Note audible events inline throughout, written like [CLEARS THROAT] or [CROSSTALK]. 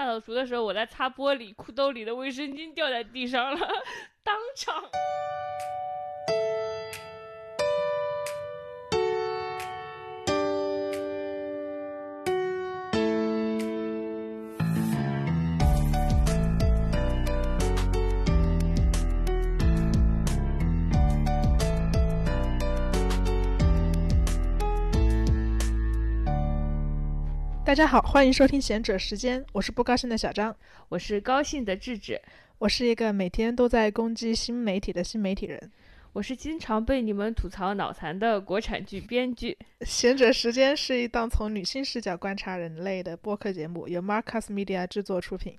大扫除的时候，我在擦玻璃，裤兜里的卫生巾掉在地上了，[LAUGHS] 当场。大家好，欢迎收听贤者时间，我是不高兴的小张，我是高兴的智智，我是一个每天都在攻击新媒体的新媒体人，我是经常被你们吐槽脑残的国产剧编剧。贤者时间是一档从女性视角观察人类的播客节目，由 Marcus Media 制作出品。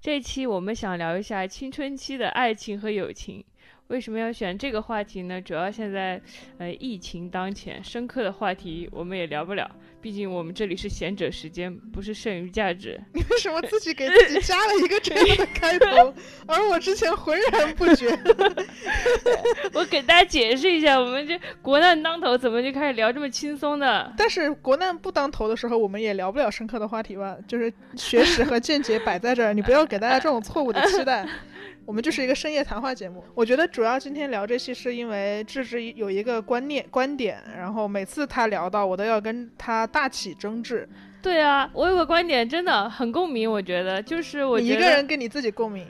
这一期我们想聊一下青春期的爱情和友情。为什么要选这个话题呢？主要现在，呃，疫情当前，深刻的话题我们也聊不了。毕竟我们这里是贤者时间，不是剩余价值。[LAUGHS] 你为什么自己给自己 [LAUGHS] 加了一个这样的开头，而我之前浑然不觉？[LAUGHS] 我给大家解释一下，我们这国难当头，怎么就开始聊这么轻松的？但是国难不当头的时候，我们也聊不了深刻的话题吧？就是学识和见解摆在这儿，你不要给大家这种错误的期待。我们就是一个深夜谈话节目。我觉得主要今天聊这期是因为智智有一个观念观点，然后每次他聊到，我都要跟他大起争执。对啊，我有个观点真的很共鸣，我觉得就是我一个人跟你自己共鸣。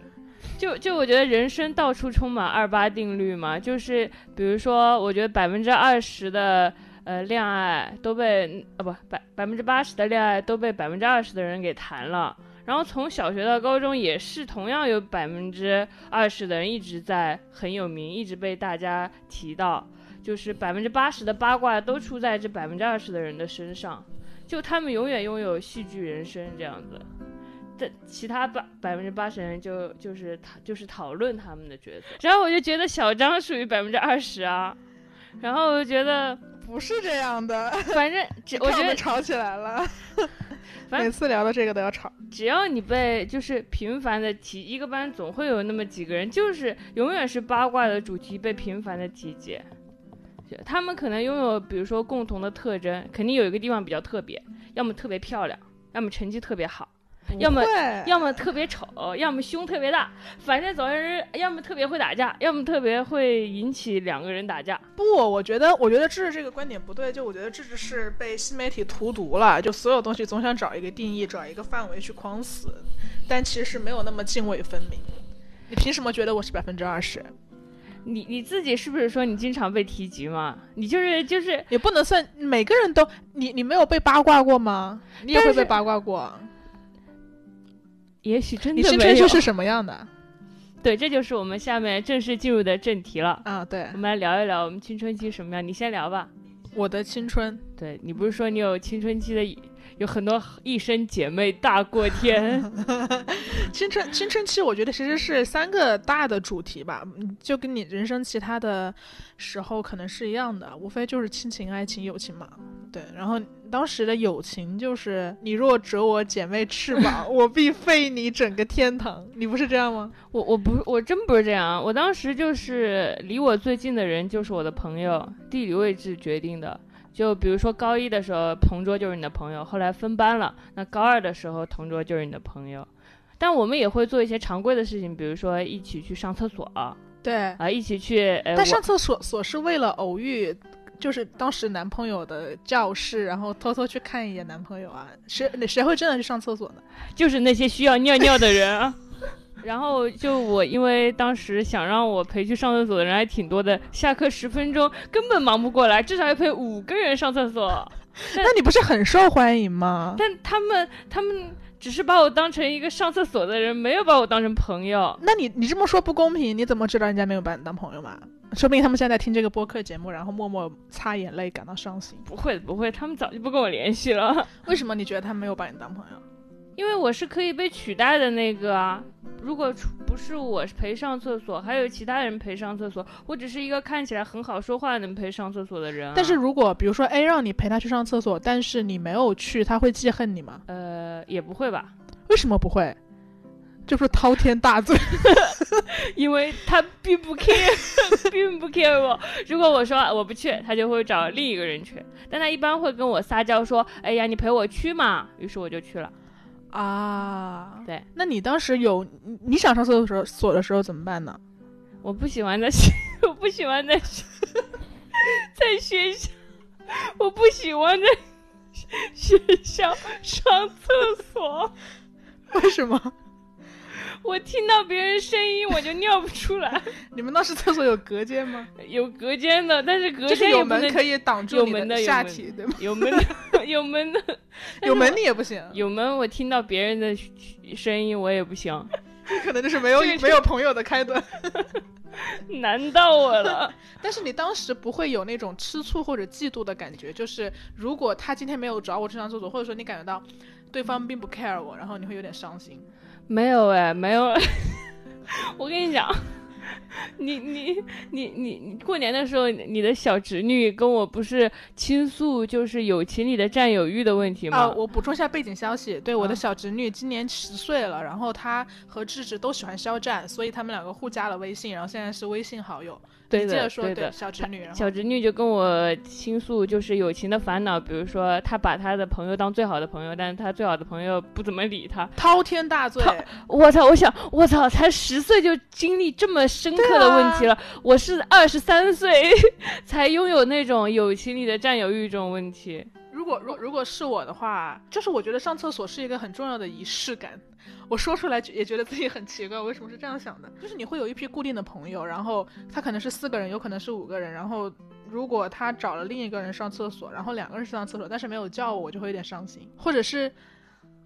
就就我觉得人生到处充满二八定律嘛，就是比如说，我觉得百分之二十的呃恋爱都被呃不百百分之八十的恋爱都被百分之二十的人给谈了。然后从小学到高中也是同样有百分之二十的人一直在很有名，一直被大家提到，就是百分之八十的八卦都出在这百分之二十的人的身上，就他们永远拥有戏剧人生这样子，但其他百百分之八十人就就是讨就是讨论他们的角色，然后我就觉得小张属于百分之二十啊，然后我就觉得不是这样的，[LAUGHS] 反正 [LAUGHS] 我觉得吵起来了。[LAUGHS] 每次聊到这个都要吵。只要你被就是频繁的提，一个班总会有那么几个人，就是永远是八卦的主题被频繁的提及。他们可能拥有，比如说共同的特征，肯定有一个地方比较特别，要么特别漂亮，要么成绩特别好。要么要么特别丑，要么胸特别大，反正总是要么特别会打架，要么特别会引起两个人打架。不，我觉得我觉得智智这个观点不对，就我觉得智智是被新媒体荼毒了，就所有东西总想找一个定义，找一个范围去框死，但其实没有那么泾渭分明。你凭什么觉得我是百分之二十？你你自己是不是说你经常被提及嘛？你就是就是也不能算每个人都你你没有被八卦过吗？你也会被八卦过。也许真的你青春期是什么样的？[LAUGHS] 对，这就是我们下面正式进入的正题了啊！对，我们来聊一聊我们青春期什么样。你先聊吧。我的青春，对你不是说你有青春期的，有很多一生姐妹大过天。[LAUGHS] 青春青春期，我觉得其实是三个大的主题吧，就跟你人生其他的时候可能是一样的，无非就是亲情、爱情、友情嘛。对，然后当时的友情就是你若折我姐妹翅膀，我必废你整个天堂。你不是这样吗？[LAUGHS] 我我不我真不是这样。我当时就是离我最近的人就是我的朋友，地理位置决定的。就比如说高一的时候同桌就是你的朋友，后来分班了，那高二的时候同桌就是你的朋友。但我们也会做一些常规的事情，比如说一起去上厕所。对啊，一起去。但上厕所所是为了偶遇。就是当时男朋友的教室，然后偷偷去看一眼男朋友啊，谁谁会真的去上厕所呢？[LAUGHS] 就是那些需要尿尿的人啊。[LAUGHS] 然后就我，因为当时想让我陪去上厕所的人还挺多的，下课十分钟根本忙不过来，至少要陪五个人上厕所。[LAUGHS] 那你不是很受欢迎吗？但他们他们只是把我当成一个上厕所的人，没有把我当成朋友。那你你这么说不公平，你怎么知道人家没有把你当朋友嘛？说不定他们现在听这个播客节目，然后默默擦眼泪，感到伤心。不会不会，他们早就不跟我联系了。为什么你觉得他们没有把你当朋友？因为我是可以被取代的那个啊！如果不是我陪上厕所，还有其他人陪上厕所，我只是一个看起来很好说话能陪上厕所的人。但是如果比如说 A 让你陪他去上厕所，但是你没有去，他会记恨你吗？呃，也不会吧？为什么不会？就是滔天大罪，[LAUGHS] 因为他并不 care，[LAUGHS] 并不 care 我。如果我说我不去，他就会找另一个人去。但他一般会跟我撒娇说：“哎呀，你陪我去嘛。”于是我就去了。啊。对，那你当时有你你想上厕所的时候，锁的时候怎么办呢？我不喜欢在学，[LAUGHS] 我不喜欢在学在学校，我不喜欢在学校上厕所。[LAUGHS] 为什么？我听到别人声音我就尿不出来，[LAUGHS] 你们那是厕所有隔间吗？[LAUGHS] 有隔间的，但是隔间有门可以挡住你的下体，对吗？有门的，[LAUGHS] 有门的，有门我你也不行，有门，我听到别人的声音我也不行，可能就是没有没有朋友的开端。难到我了。但是你当时不会有那种吃醋或者嫉妒的感觉，就是如果他今天没有找我去上厕所，或者说你感觉到对方并不 care 我，然后你会有点伤心。没有哎，没有。[LAUGHS] 我跟你讲，你你你你你过年的时候，你的小侄女跟我不是倾诉就是友情里的占有欲的问题吗？啊，我补充一下背景消息，对我的啊小侄女今年十岁了，然后她和智智都喜欢肖战，所以他们两个互加了微信，然后现在是微信好友。对的接着说，对的小侄女，小侄女就跟我倾诉，就是友情的烦恼，比如说她把她的朋友当最好的朋友，但是她最好的朋友不怎么理她。滔天大罪，我操！我想，我操，才十岁就经历这么深刻的问题了。我是二十三岁 [LAUGHS] 才拥有那种友情里的占有欲这种问题。如果如如果是我的话，就是我觉得上厕所是一个很重要的仪式感。我说出来也觉得自己很奇怪，为什么是这样想的？就是你会有一批固定的朋友，然后他可能是四个人，有可能是五个人，然后如果他找了另一个人上厕所，然后两个人上厕所，但是没有叫我，我就会有点伤心，或者是，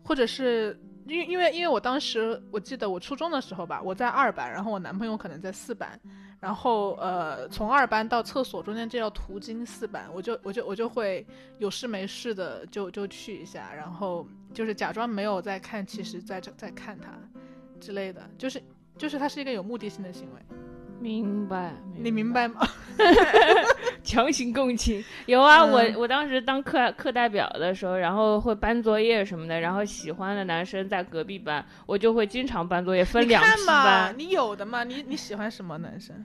或者是因为因为因为我当时我记得我初中的时候吧，我在二班，然后我男朋友可能在四班，然后呃，从二班到厕所中间这要途经四班，我就我就我就会有事没事的就就去一下，然后就是假装没有在看，其实在在看他之类的，就是就是他是一个有目的性的行为，明白，你明白吗？[LAUGHS] 强行共情。有啊，嗯。我我当时当课课代表的时候，然后会搬作业什么的，然后喜欢的男生在隔壁班，我就会经常搬作业，分你两批看嘛，班，你有的嘛，你你喜欢什么男生？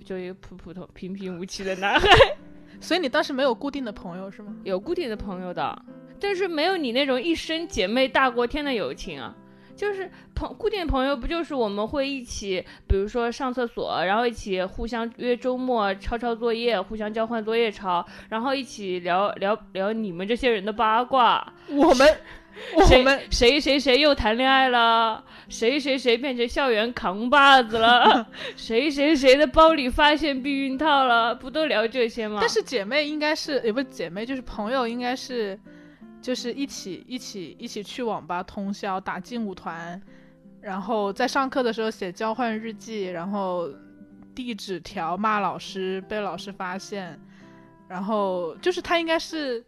就就一个普普通平平无奇的男孩，[LAUGHS] 所以你当时没有固定的朋友是吗？有固定的朋友的，但是没有你那种一生姐妹大过天的友情啊。就是朋固定朋友不就是我们会一起，比如说上厕所，然后一起互相约周末抄抄作业，互相交换作业抄，然后一起聊聊聊你们这些人的八卦，我们我 [LAUGHS] 谁们谁谁谁又谈恋爱了，谁谁谁变成校园扛把子了，[LAUGHS] 谁谁谁的包里发现避孕套了，不都聊这些吗？但是姐妹应该是也不是姐妹，就是朋友应该是，就是一起一起一起去网吧通宵打劲舞团，然后在上课的时候写交换日记，然后递纸条骂老师，被老师发现，然后就是他应该是。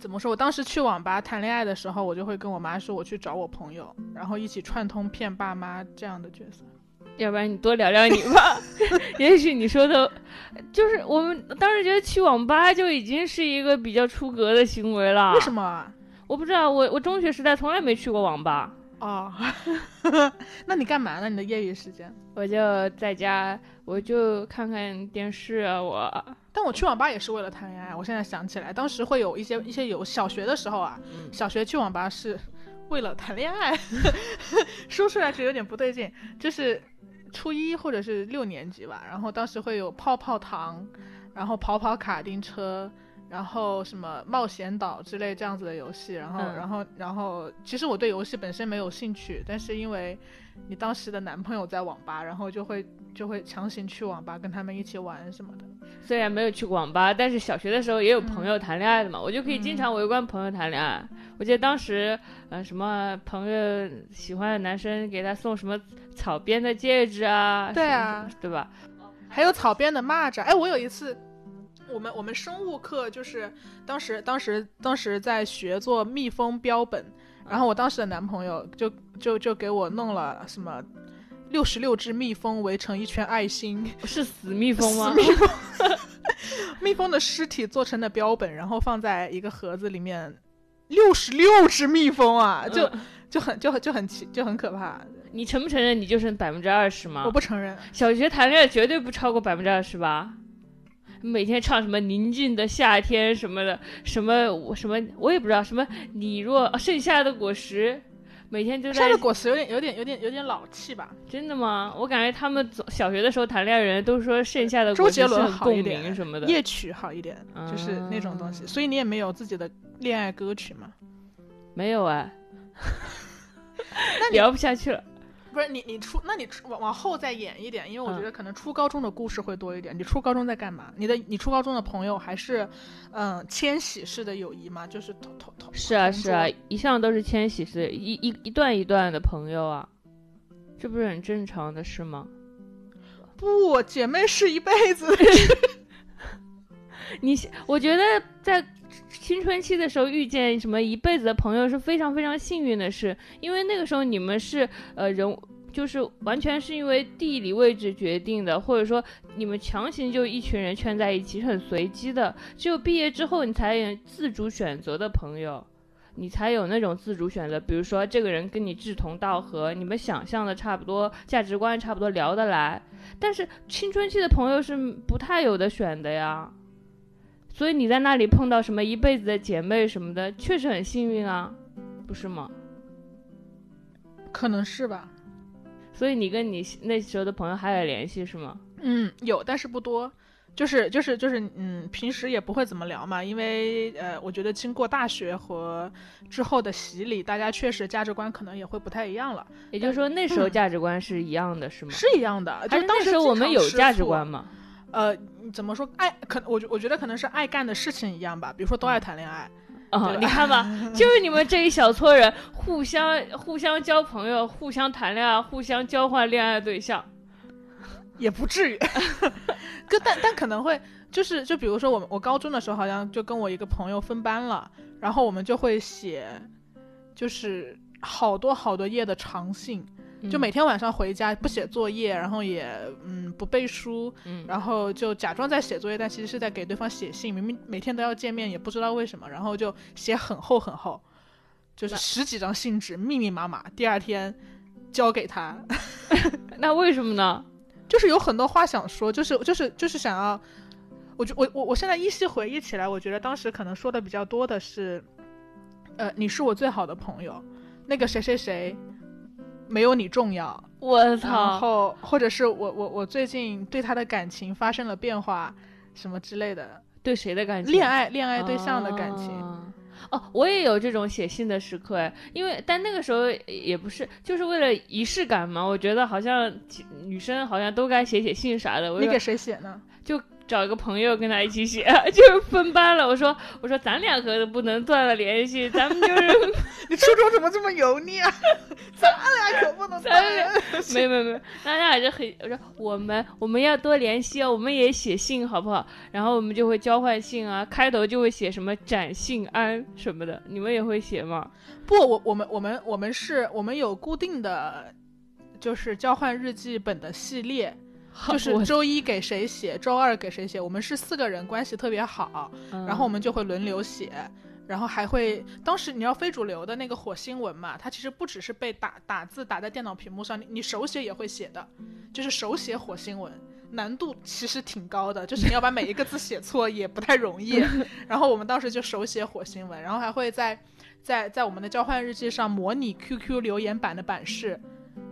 怎么说？我当时去网吧谈恋爱的时候，我就会跟我妈说我去找我朋友，然后一起串通骗爸妈这样的角色。[LAUGHS] 要不然你多聊聊你吧，[LAUGHS] 也许你说的，就是我们当时觉得去网吧就已经是一个比较出格的行为了。为什？么啊？我不知道，我我中学时代从来没去过网吧，哦，[LAUGHS] 那你干嘛呢？你的业余时间？我就在家，我就看看电视啊，我。但我去网吧也是为了谈恋爱。我现在想起来，当时会有一些一些有小学的时候啊，嗯小学去网吧是为了谈恋爱，[LAUGHS] 说出来就有点不对劲。就是初一或者是六年级吧，然后当时会有泡泡糖，然后跑跑卡丁车。然后什么冒险岛之类这样子的游戏，然后、嗯然后然后，其实我对游戏本身没有兴趣，但是因为你当时的男朋友在网吧，然后就会就会强行去网吧跟他们一起玩什么的。虽然没有去过网吧，但是小学的时候也有朋友谈恋爱的嘛，我就可以经嗯常围观朋友谈恋爱。我记得当时，呃，什么朋友喜欢的男生给他送什么草编的戒指啊，对啊，对吧？还有草编的蚂蚱。哎，我有一次，我们我们生物课就是当时当时当时在学做蜜蜂标本，然后我当时的男朋友就就就给我弄了什么六十六只蜜蜂围成一圈爱心，[LAUGHS] 是死蜜蜂吗？蜜蜂，[LAUGHS] 蜜蜂的尸体做成的标本，然后放在一个盒子里面。六十六只蜜蜂啊，就、嗯就很就很就很奇就很可怕。你承不承认你就剩百分之二十吗？我不承认，小学谈恋爱绝对不超过百分之二十吧？每天唱什么宁静的夏天什么的，什么我什么我也不知道什么你若盛夏的果实，每天就在现在果实有点有点有点有点老气吧？真的吗？我感觉他们总小学的时候谈恋爱人都说盛夏的周果实是杰伦很共好一点鸣什么的。夜曲好一点，就是那种东西。啊所以你也没有自己的恋爱歌曲吗？没有哎，[LAUGHS] 那聊不下去了。不是你你初，那你往往后再演一点，因为我觉嗯得可能初高中的故事会多一点。你初高中在干嘛？你的你初高中的朋友还是嗯迁徙式的友谊吗？就是同同同是啊是啊，一向都是千玺式，一一一段一段的朋友啊，这不是很正常的事吗？不，姐妹是一辈子的。[LAUGHS] 你我觉得在青春期的时候遇见什么一辈子的朋友是非常非常幸运的事，因为那个时候你们是呃人。就是完全是因为地理位置决定的，或者说你们强行就一群人圈在一起，是很随机的。只有毕业之后，你才有自主选择的朋友，你才有那种自主选择。比如说，这个人跟你志同道合，你们想象的差不多，价值观差不多，聊得来。但是青春期的朋友是不太有的选的呀。所以你在那里碰到什么一辈子的姐妹什么的，确实很幸运啊，不是吗？可能是吧。所以你跟你那时候的朋友还有联系是吗？嗯，有，但是不多。就是就是就是，嗯，平时也不会怎么聊嘛，因为呃，我觉得经过大学和之后的洗礼，大家确实价值观可能也会不太一样了，也就是说那时候价值观是一样的，是吗？是一样的。还就是当那时候我们有价值观吗？呃，怎么说？爱可我觉我觉得可能是爱干的事情一样吧，比如说都爱谈恋爱，啊、对你看吧，就是你们这一小撮人互相互相交朋友，互相谈恋爱，互相交换恋爱对象。也不至于，[LAUGHS] 可但但可能会就是就比如说我们我高中的时候好像就跟我一个朋友分班了，然后我们就会写，就是好多好多页的长信，就嗯。每天晚上回家不写作业，然后也嗯不背书，嗯。然后就假装在写作业，但其实是在给对方写信，明明每天都要见面，也不知道为什么，然后就写很厚很厚，就是十几张信纸，密密麻麻，第二天交给他，[LAUGHS] 那为什么呢？就是有很多话想说，就是就是就是想要，我觉我我我现在依稀回忆起来，我觉得当时可能说的比较多的是，呃，你是我最好的朋友，那个谁谁谁没有你重要，我操！后或者是我我我最近对他的感情发生了变化，什么之类的，对谁的感情？恋爱恋爱对象的感情，哦哦，我也有这种写信的时刻哎，因为但那个时候也不是，就是为了仪式感嘛。我觉得好像女生好像都该写写信啥的。我你给谁写呢？找一个朋友跟他一起写，[LAUGHS] 就是分班了。我说我说咱俩可不能断了联系，咱们就是 [LAUGHS] 你初中怎么这么油腻啊？[LAUGHS] 咱俩可不能咱俩没有没有没有，大家还是很我说我们我们要多联系啊，我们也写信好不好？然后我们就会交换信啊，开头就会写什么展信安什么的，你们也会写吗？不，我我们我们我们是我们有固定的，就是交换日记本的系列，[LAUGHS] 就是周一给谁写，周二给谁写。我们是四个人，关系特别好，然后我们就会轮流写。然后还会，当时你要非主流的那个火星文嘛，它其实不只是被打打字打在电脑屏幕上，你你手写也会写的，就是手写火星文，难度其实挺高的，就是你要把每一个字写错也不太容易。[LAUGHS] 然后我们当时就手写火星文，然后还会在在在我们的交换日记上模拟 QQ 留言板的版式，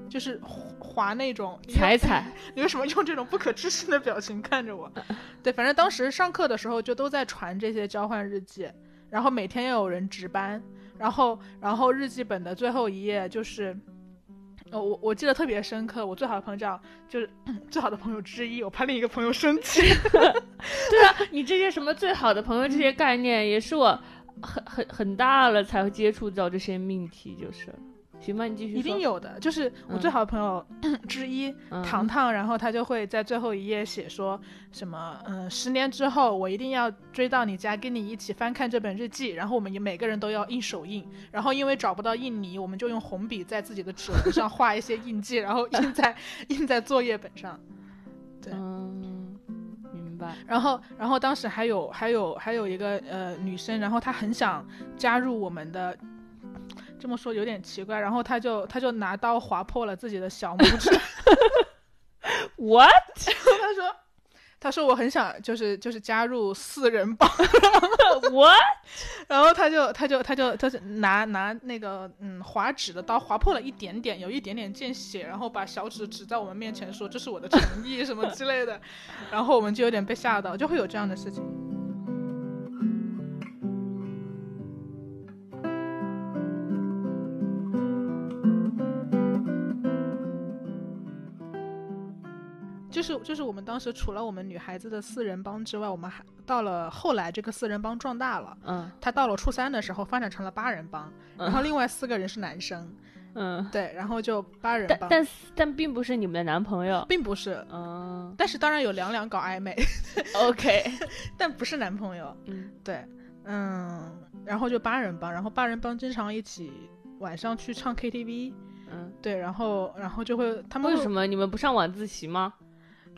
就是划那种 [LAUGHS] 踩踩，[LAUGHS] 你为什么用这种不可置信的表情看着我？[LAUGHS] 对，反正当时上课的时候就都在传这些交换日记，然后每天要有人值班，然后然后日记本的最后一页就是。呃，我我记得特别深刻，我最好的朋友叫就是 [COUGHS] 最好的朋友之一，我怕另一个朋友生气。对啊，你这些什么最好的朋友这些概念，也是我很很很大了才会接触到这些命题，就是。行吧，你继续。一定有的，就是我最好的朋友 [CLEARS THROAT] 之一，嗯糖糖，然后他就会在最后一页写说什么，嗯，十年之后我一定要追到你家，跟你一起翻看这本日记，然后我们每个人都要印手印，然后因为找不到印泥，我们就用红笔在自己的指纹上画一些印记，然后印在 [LAUGHS] 印在作业本上。对嗯，明白。然后，然后当时还有还有还有一个呃女生，然后她很想加入我们的，这么说有点奇怪，然后他就他就拿刀划破了自己的小拇指，[LAUGHS] What？他说他说我很想就是就是加入四人帮，[LAUGHS] What？然后他就他就他就他就拿拿那个嗯划纸的刀划破了一点点，有一点点见血，然后把小指指在我们面前说这是我的诚意什么之类的，[LAUGHS] 然后我们就有点被吓到，就会有这样的事情。就是就是我们当时除了我们女孩子的四人帮之外，我们还到了后来这个四人帮壮大了，嗯。他到了初三的时候发展成了八人帮，然后另外四个人是男生，嗯，对，然后就八人帮，但但但并不是你们的男朋友，并不是，嗯但是当然有两两搞暧昧，，[LAUGHS] OK，[LAUGHS] 但不是男朋友，嗯。对，嗯，然后就八人帮，然后八人帮经常一起晚上去唱 KTV，嗯，对，然后然后就会他们会为什么？你们不上晚自习吗？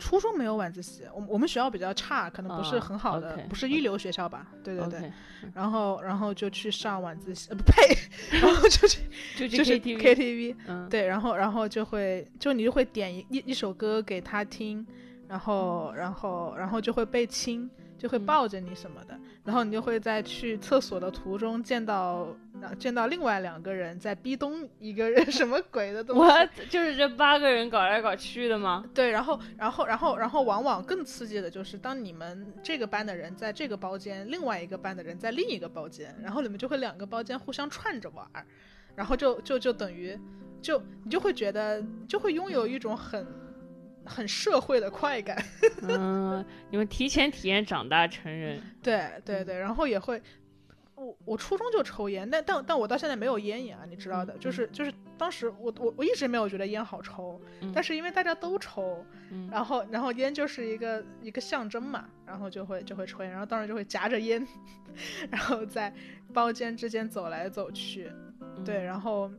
初中没有晚自习，我们我们学校比较差，可能不是啊很好的不是一流学校吧？对对对。然后然后就去上晚自习，呃不 [LAUGHS] 呸，然后就去就去就是 KTV，KTV，嗯，对，然后然后就会就你就会点一一一首歌给他听，然后然后然后就会被亲，就会嗯抱着你什么的，然后你就会在去厕所的途中见到呃见到另外两个人在逼咚一个人 [LAUGHS] 什么鬼的东西，我就是这八个人搞来搞去的吗？对，然后，然后，然后，然后，往往更刺激的就是，当你们这个班的人在这个包间，另外一个班的人在另一个包间，然后你们就会两个包间互相串着玩儿，然后就就就等于，就你就会觉得，就会拥有一种很很社会的快感。[LAUGHS] 嗯，你们提前体验长大成人，对对对，然后也会，我我初中就抽烟，但但但我到现在没有烟瘾啊，你知道的，就是就是当时我我我一直没有觉得烟好抽，嗯。但是因为大家都抽，嗯。然后然后烟就是一个一个象征嘛，然后就会就会抽烟，然后当时就会夹着烟，[LAUGHS] 然后在包间之间走来走去，嗯。对，然后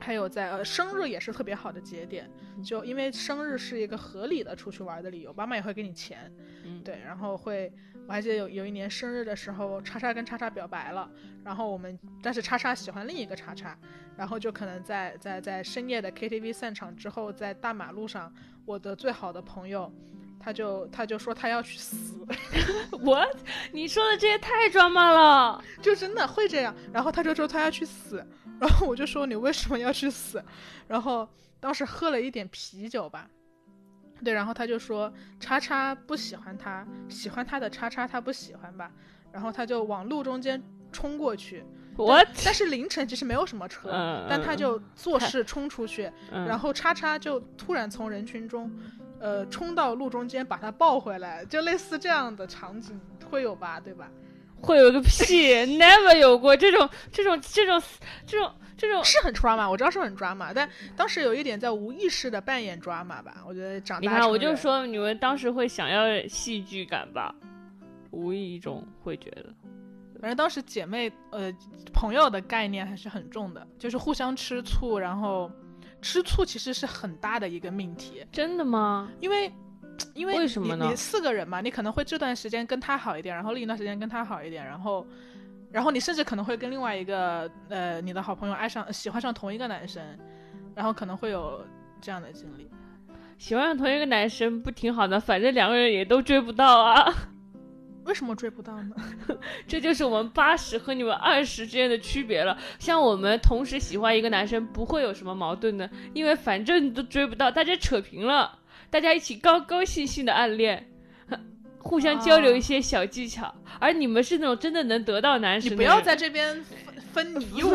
还有在呃生日也是特别好的节点，嗯就因为生日是一个合理的出去玩的理由，爸妈也会给你钱，嗯对，然后会我还记得有有一年生日的时候，叉叉跟叉叉表白了，然后我们但是叉叉喜欢另一个叉叉，然后就可能在在在深夜的 KTV 散场之后，在大马路上，我的最好的朋友。他就他就说他要去死，[LAUGHS] 我你说的这些太抓马了，就真的会这样。然后他就说他要去死，然后我就说你为什么要去死？然后当时喝了一点啤酒吧，对，然后他就说叉叉不喜欢他，喜欢他的叉叉他不喜欢吧，然后他就往路中间冲过去，我但是凌晨其实没有什么车，嗯但他就做事冲出去，嗯然后叉叉就突然从人群中，呃，冲到路中间把他抱回来，就类似这样的场景会有吧，对吧？会有个屁，[LAUGHS] never 有过这种这种这种这种这种。是很 drama，我知道是很 drama，但当时有一点在无意识的扮演 drama 吧，我觉得长大你看，我就说你们当时会想要戏剧感吧，无意中会觉得。反正当时姐妹呃朋友的概念还是很重的，就是互相吃醋，然后吃醋其实是很大的一个命题，真的吗？因为因为为什么呢你你四个人嘛，你可能会这段时间跟他好一点，然后另一段时间跟他好一点，然后然后你甚至可能会跟另外一个呃你的好朋友爱上喜欢上同一个男生，然后可能会有这样的经历。喜欢上同一个男生不挺好的，反正两个人也都追不到啊。为什么追不到呢？[LAUGHS] 这就是我们八十和你们二十之间的区别了。像我们同时喜欢一个男生，不会有什么矛盾的，因为反正都追不到，大家扯平了，大家一起高高兴兴的暗恋，[LAUGHS] 互相交流一些小技巧。而你们是那种真的能得到男生，你不要在这边分分你我，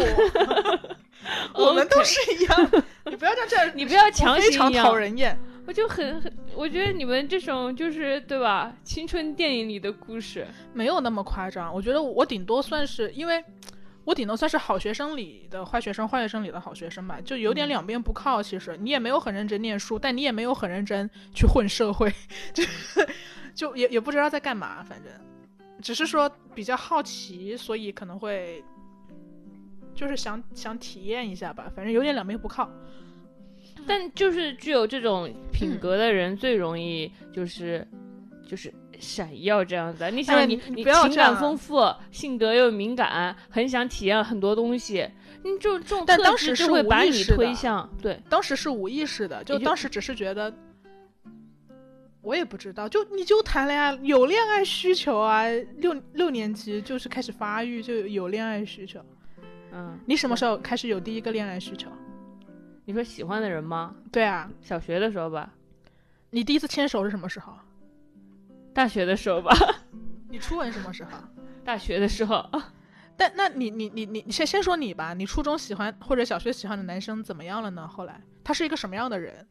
[LAUGHS] 我们都是一样。你不要在这儿，你不要强我非常行一样讨人厌。我就很很，我觉得你们这种就是对吧？青春电影里的故事，没有那么夸张，我觉得我顶多算是因为。我顶多算是好学生里的坏学生，坏学生里的好学生吧，就有点两边不靠。其实你也没有很认真念书，但你也没有很认真去混社会，[LAUGHS] 就就也也不知道在干嘛，反正只是说比较好奇，所以可能会就是想想体验一下吧。反正有点两边不靠。但就是具有这种品格的人最容易就是就是闪耀这样子。你哎想你，你不要情感丰富，性格又敏感，很想体验很多东西，你这种这种但特质当时无就是会把你推向对。当时是无意识的，就当时只是觉得，我也不知道，就你就谈恋爱有恋爱需求啊，六六年级就是开始发育，就有恋爱需求。嗯，你什么时候开始有第一个恋爱需求？你说喜欢的人吗？对啊，小学的时候吧，你第一次牵手是什么时候？大学的时候吧，[LAUGHS] 你初吻什么时候？大学的时候。[LAUGHS] 但那你你你你你先先说你吧，你初中喜欢或者小学喜欢的男生怎么样了呢？后来他是一个什么样的人？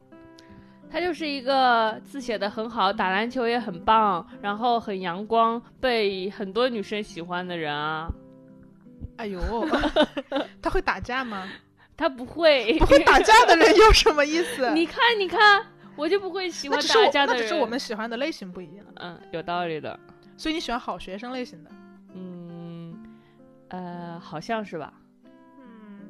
他就是一个字写的很好，打篮球也很棒，然后很阳光，被很多女生喜欢的人啊。哎呦，[LAUGHS] 他会打架吗？他不会，不会打架的人有什么意思？[LAUGHS] 你看，你看，我就不会喜欢打架的人。那只是我们喜欢的类型不一样，嗯，有道理的。所以你喜欢好学生类型的。嗯，呃，好像是吧。嗯，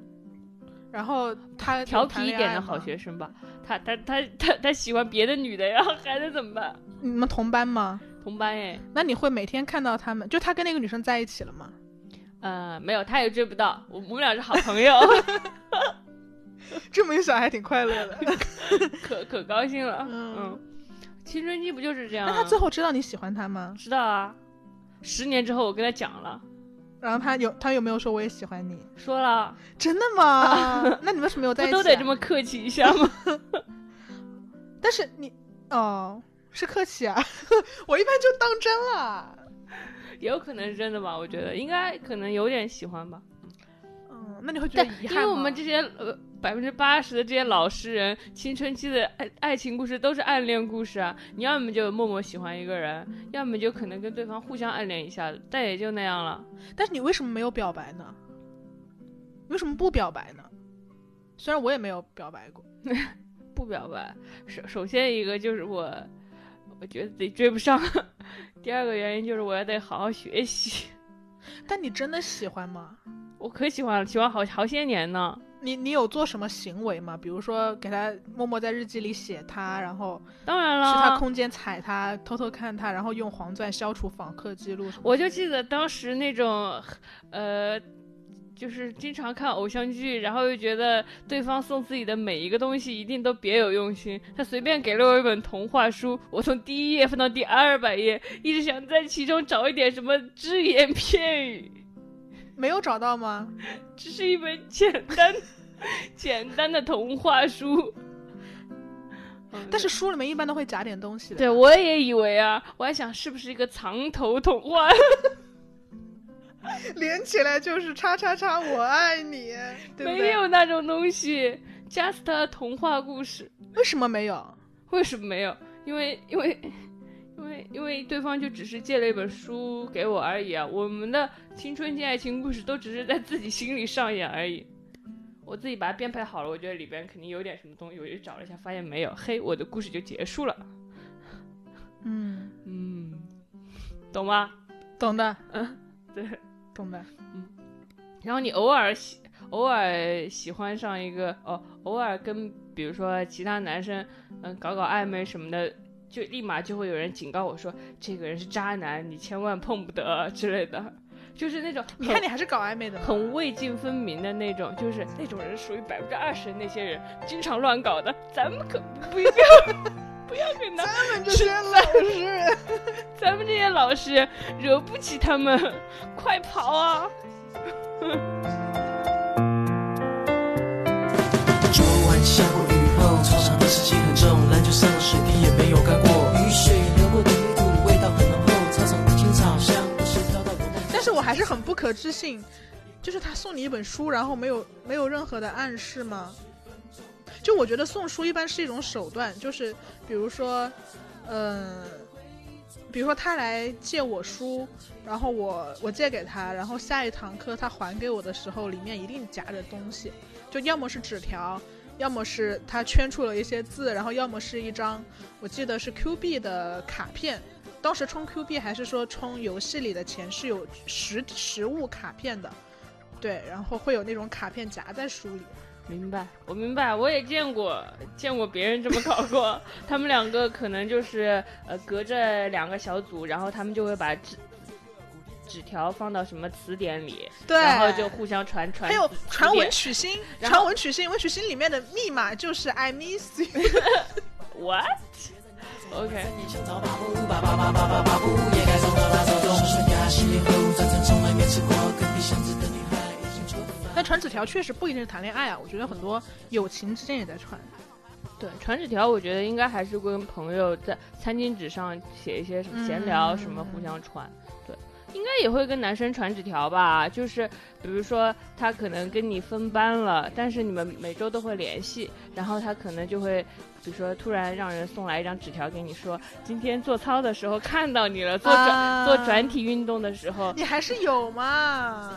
然后他调皮一点的好学生吧，他他他他他喜欢别的女的然后，[LAUGHS] 还能怎么办？你们同班吗？同班哎，那你会每天看到他们？就他跟那个女生在一起了吗？呃，没有，他也追不到，我我们俩是好朋友 [LAUGHS] [LAUGHS] 这么一想还挺快乐的。[LAUGHS] 可可高兴了。嗯嗯，青春期不就是这样、啊？那他最后知道你喜欢他吗？知道啊，十年之后我跟他讲了，然后他有他有没有说我也喜欢你？说了，真的吗？那你为什么没有在一起、啊？都得这么客气一下吗？但是你哦，是客气啊，我一般就当真了。也 [LAUGHS] 有可能是真的吧，我觉得应该可能有点喜欢吧。嗯，那你会觉得遗憾吗？因为我们这些呃百分之八十的这些老实人，青春期的爱爱情故事都是暗恋故事啊。你要么就默默喜欢一个人，要么就可能跟对方互相暗恋一下，但也就那样了。但是你为什么没有表白呢？为什么不表白呢？虽然我也没有表白过，[LAUGHS] 不表白，首首先一个就是我，我觉得自己追不上；[LAUGHS] 第二个原因就是我要得好好学习。[LAUGHS] 但你真的喜欢吗？我可喜欢了，喜欢好好些年呢。你你有做什么行为吗？比如说给他默默在日记里写他，然后当然了去他，空间踩他，偷偷看他，然后用黄钻消除访客记录。我就记得当时那种，呃，就是经常看偶像剧，然后又觉得对方送自己的每一个东西一定都别有用心。他随便给了我一本童话书，我从第一页翻到第二百页，一直想在其中找一点什么只言片语。没有找到吗？[LAUGHS] 只是一本简单 [LAUGHS] 简单的童话书。嗯但是书里面一般都会夹点东西的。对我也以为啊，我还想是不是一个藏头童话，[LAUGHS] [LAUGHS] 连起来就是叉叉叉，我爱你，没？有那种东西，just 童话故事，为什么没有？为什么没有？因为因为。因为因为对方就只是借了一本书给我而已啊，我们的青春期爱情故事都只是在自己心里上演而已。我自己把它编排好了，我觉得里边肯定有点什么东西，我就找了一下，发现没有，嘿，我的故事就结束了。嗯，嗯，懂吗？懂的，嗯，对。懂的。然后你偶尔喜偶尔喜欢上一个哦，偶尔跟比如说其他男生嗯搞搞暧昧什么的，就立马就会有人警告我说这个人是渣男，你千万碰不得之类的，就是那种你看你还是搞暧昧的，很未尽分明的那种，就是那种人属于百分之二十的那些人，经常乱搞的，咱们可不要 [LAUGHS] 不要给他咱们这些老实人，咱们这些老实人惹不起他们，快跑啊！昨晚下过雨后，操场的湿气很重，篮球上的水滴也没有干过。雨水流过的泥土味道很浓厚，操场的青草香不是飘到我梦。但是我还是很不可置信，就是他送你一本书，然后没有没有任何的暗示吗？就我觉得送书一般是一种手段，就是比如说，嗯、比如说他来借我书，然后我我借给他，然后下一堂课他还给我的时候，里面一定夹着东西，就要么是纸条，要么是他圈出了一些字，然后要么是一张，我记得是 Q 币的卡片。当时充 Q 币还是说充游戏里的钱是有实实物卡片的，对，然后会有那种卡片夹在书里。明白，我明白，我也见过，见过别人这么搞过。[LAUGHS] 他们两个可能就是呃隔着两个小组，然后他们就会把纸纸条放到什么词典里，对，然后就互相传传。还有传文曲星，传文曲星，文曲星里面的密码就是 [LAUGHS] I miss you。what？但传纸条确实不一定是谈恋爱啊，我觉得很多友情之间也在传。对，传纸条我觉得应该还是跟朋友在餐巾纸上写一些什么闲聊嗯什么互相传。对，应该也会跟男生传纸条吧，就是比如说他可能跟你分班了，但是你们每周都会联系，然后他可能就会。比如说，突然让人送来一张纸条给你说，今天做操的时候看到你了，做转、啊做转体运动的时候，你还是有嘛？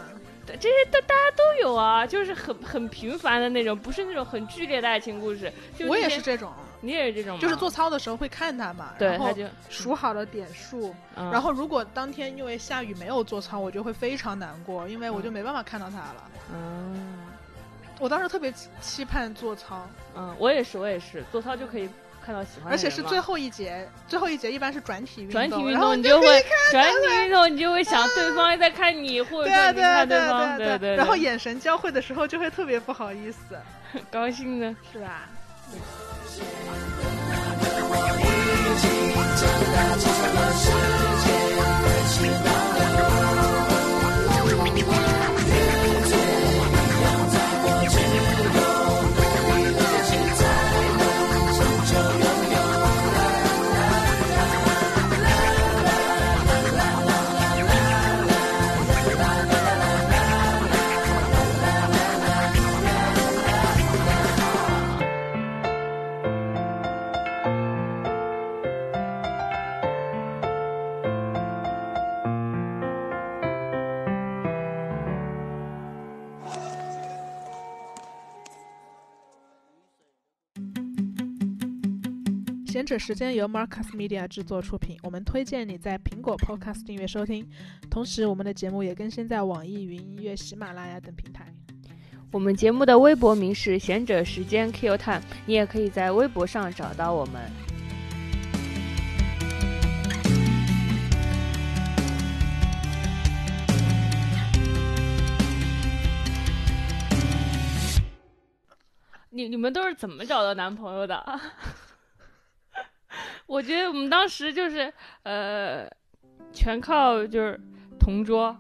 对这些大大家都有啊，就是很很平凡的那种，不是那种很剧烈的爱情故事。就我也是这种，你也是这种，就是做操的时候会看他嘛，对，然后他就，数好了点数，嗯、然后如果当天因为下雨没有做操，我就会非常难过，因为我就嗯没办法看到他了。嗯我当时特别期期盼做操，嗯，我也是，我也是，做操就可以看到喜欢的人，而且是最后一节，最后一节一般是转体运动，转体运动，你就会转体运动，你就会想对方在看你，或者对啊说你看对方，对啊对然后眼神交汇的时候就会特别不好意思，高兴的。是吧？闲扯时间由 Marcus Media 制作出品，我们推荐你在苹果 Podcast 订阅收听，同时我们的节目也更新在网易云音乐、喜马拉雅等平台。我们节目的微博名是贤者时间 Q Time，你也可以在微博上找到我们。你你们都是怎么找到男朋友的？我觉得我们当时就是呃，全靠就是同桌，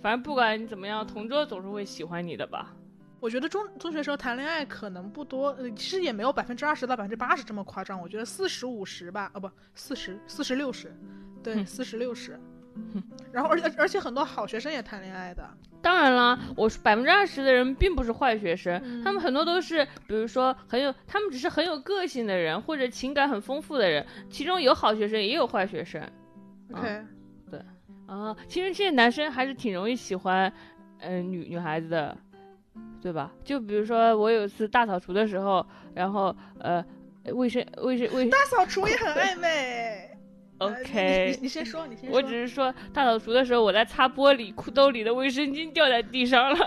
反正不管你怎么样，同桌总是会喜欢你的吧。我觉得中中学时候谈恋爱可能不多，呃，其实也没有百分之二十到百分之八十这么夸张。我觉得四十五十吧，哦不，四十四十六十，对，哼四十六十哼。然后而且而且很多好学生也谈恋爱的，当然啦，我是百分之二十的人并不是坏学生，嗯他们很多都是，比如说很有，他们只是很有个性的人，或者情感很丰富的人，其中有好学生，也有坏学生 OK，啊。其实这些男生还是挺容易喜欢，嗯、女女孩子的，对吧？就比如说我有一次大扫除的时候，然后呃，卫生卫生卫生大扫除也很暧昧。，OK 你。你先说，你先说。我只是说大扫除的时候，我在擦玻璃，裤兜里的卫生巾掉在地上了，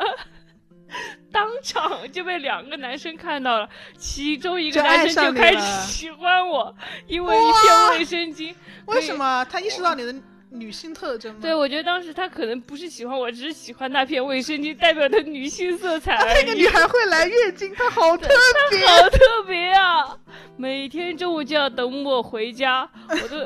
[LAUGHS] 当场就被两个男生看到了，其中一个男生就开始喜欢我，因为一片卫生巾。为什么他意识到你的女性特征吗？对，我觉得当时他可能不是喜欢我，只是喜欢那片卫生巾代表的女性色彩而已。那个女孩会来月经，她好 [LAUGHS] 特别。好特别啊！每天中午就要等我回家，我都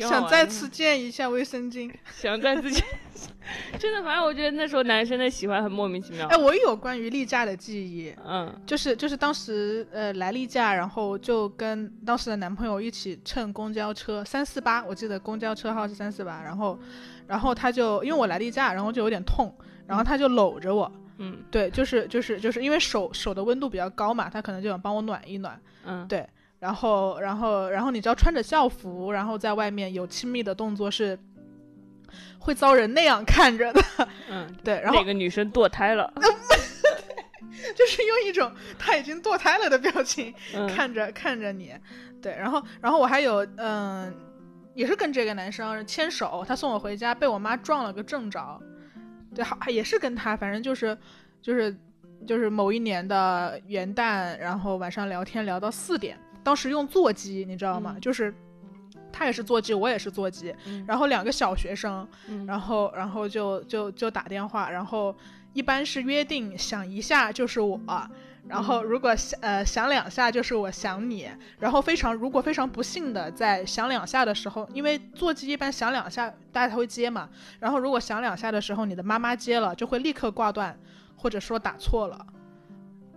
想再次见一下卫生巾。[LAUGHS] 想再次见，[LAUGHS] 真的，反正我觉得那时候男生的喜欢很莫名其妙。哎，我也有关于例假的记忆。嗯就是就是当时呃来例假，然后就跟当时的男朋友一起乘公交车三四八，我记得公交车号是三四八，然后然后他就因为我来例假，然后就有点痛，然后他就搂着我，嗯对，就是就是就是因为手手的温度比较高嘛，他可能就想帮我暖一暖，嗯，对，然后然后然后你知道穿着校服，然后在外面有亲密的动作是会遭人那样看着的，嗯，对，然后那个女生堕胎了，[LAUGHS] 就是用一种她已经堕胎了的表情。嗯看着看着你，对，然后然后我还有嗯，也是跟这个男生牵手，他送我回家，被我妈撞了个正着，对，好也是跟他，反正就是就是就是某一年的元旦，然后晚上聊天聊到四点，当时用座机，你知道吗？嗯。就是他也是座机，我也是座机，嗯。然后两个小学生，嗯。然后然后就就就打电话，然后一般是约定响一下就是我，然后如果响呃响两下就是我想你，然后非常如果非常不幸的在响两下的时候，因为座机一般响两下大家才会接嘛，然后如果响两下的时候你的妈妈接了，就会立刻挂断，或者说打错了，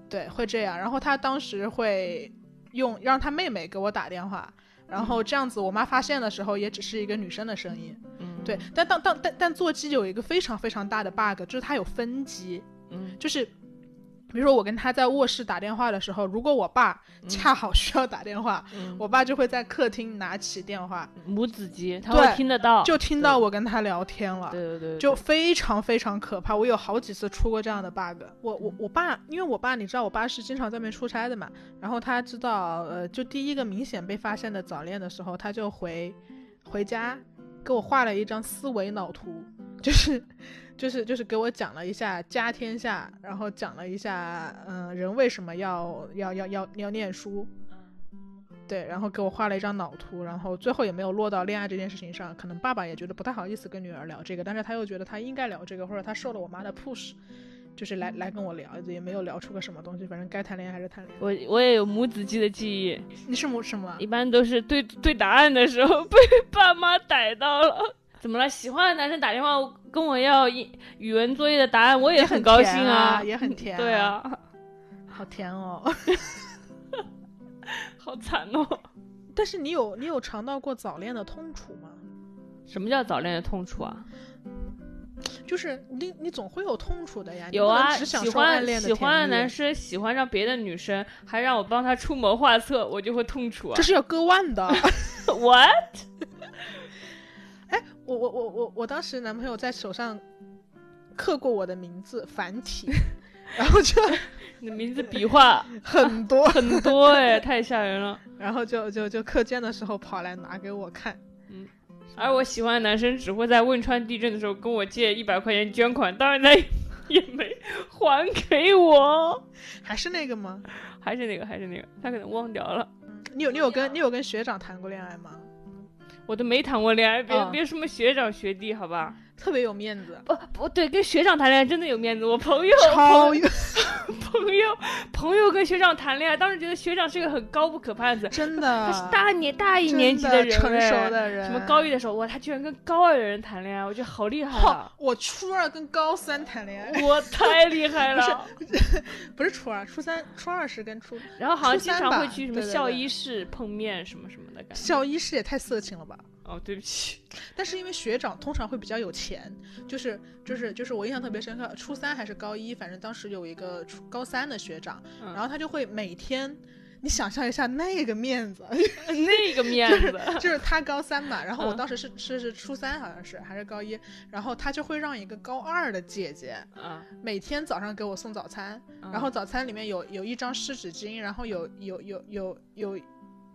对，会这样。然后他当时会用让他妹妹给我打电话，然后这样子我妈发现的时候也只是一个女生的声音，嗯，对。但当当但但座机有一个非常非常大的 bug，就是它有分机，嗯，就是，比如说我跟他在卧室打电话的时候，如果我爸恰好需要打电话，嗯。[LAUGHS] 我爸就会在客厅拿起电话，母子机，他会听得到，就听到我跟他聊天了。对对对，就非常非常可怕，我有好几次出过这样的 bug。我我我爸，因为我爸你知道，我爸是经常在外面出差的嘛，然后他知道，呃，就第一个明显被发现的早恋的时候，他就回回家给我画了一张思维脑图，就是就是就是给我讲了一下家天下，然后讲了一下，嗯、人为什么要要要要要念书。对，然后给我画了一张脑图，然后最后也没有落到恋爱这件事情上。可能爸爸也觉得不太好意思跟女儿聊这个，但是他又觉得他应该聊这个，或者他受了我妈的 push，就是来来跟我聊，也没有聊出个什么东西。反正该谈恋爱还是谈恋爱。我我也有母子记的记忆，你是母什么？一般都是对对答案的时候被爸妈逮到了。怎么了？喜欢的男生打电话跟我要英语文作业的答案，我也很高兴啊，也很甜、对，啊，好甜 [LAUGHS] 哦。好惨哦。但是你有你有尝到过早恋的痛楚吗？什么叫早恋的痛楚啊？就是你你总会有痛楚的呀。有啊，只喜欢的喜欢的男生喜欢上别的女生，还让我帮他出谋划策，我就会痛楚啊这。是要割腕的。[LAUGHS] What？我我我我我当时男朋友在手上刻过我的名字繁体，[LAUGHS] 然后就你的名字笔画 [LAUGHS] 很多，很多哎，太吓人了。然后就就就课间的时候跑来拿给我看。嗯而我喜欢的男生只会在汶川地震的时候跟我借一百块钱捐款，当然他也也没还给我，还是那个吗？还是那个，还是那个，他可能忘掉了。你有你有跟你有跟学长谈过恋爱吗？我都没谈过恋爱，别、嗯别什么学长学弟，好吧？特别有面子，不不对，跟学长谈恋爱真的有面子。我朋友超有朋友朋友跟学长谈恋爱，当时觉得学长是个很高不可攀的人，真他是大年大一年级的人，的成哎熟的人。什么高一的时候，哇，他居然跟高二的人谈恋爱，我觉得好厉害嚯啊！我初二跟高三谈恋爱，我太厉害了。不是初二，初三、初二是跟初然后好像经常会去什么校医室碰面什么什么的感觉。校医室也太色情了吧？哦，对不起，[LAUGHS] 但是因为学长通常会比较有钱，就是就是就是我印象特别深刻，初三还是高一，反正当时有一个初高三的学长，嗯然后他就会每天，你想象一下那个面子，[LAUGHS] 那个面子，就是他高三嘛，然后我嗯当时是是是初三好像是还是高一，然后他就会让一个高二的姐姐啊，每天早上给我送早餐，嗯然后早餐里面有有一张湿纸巾，然后有有有有有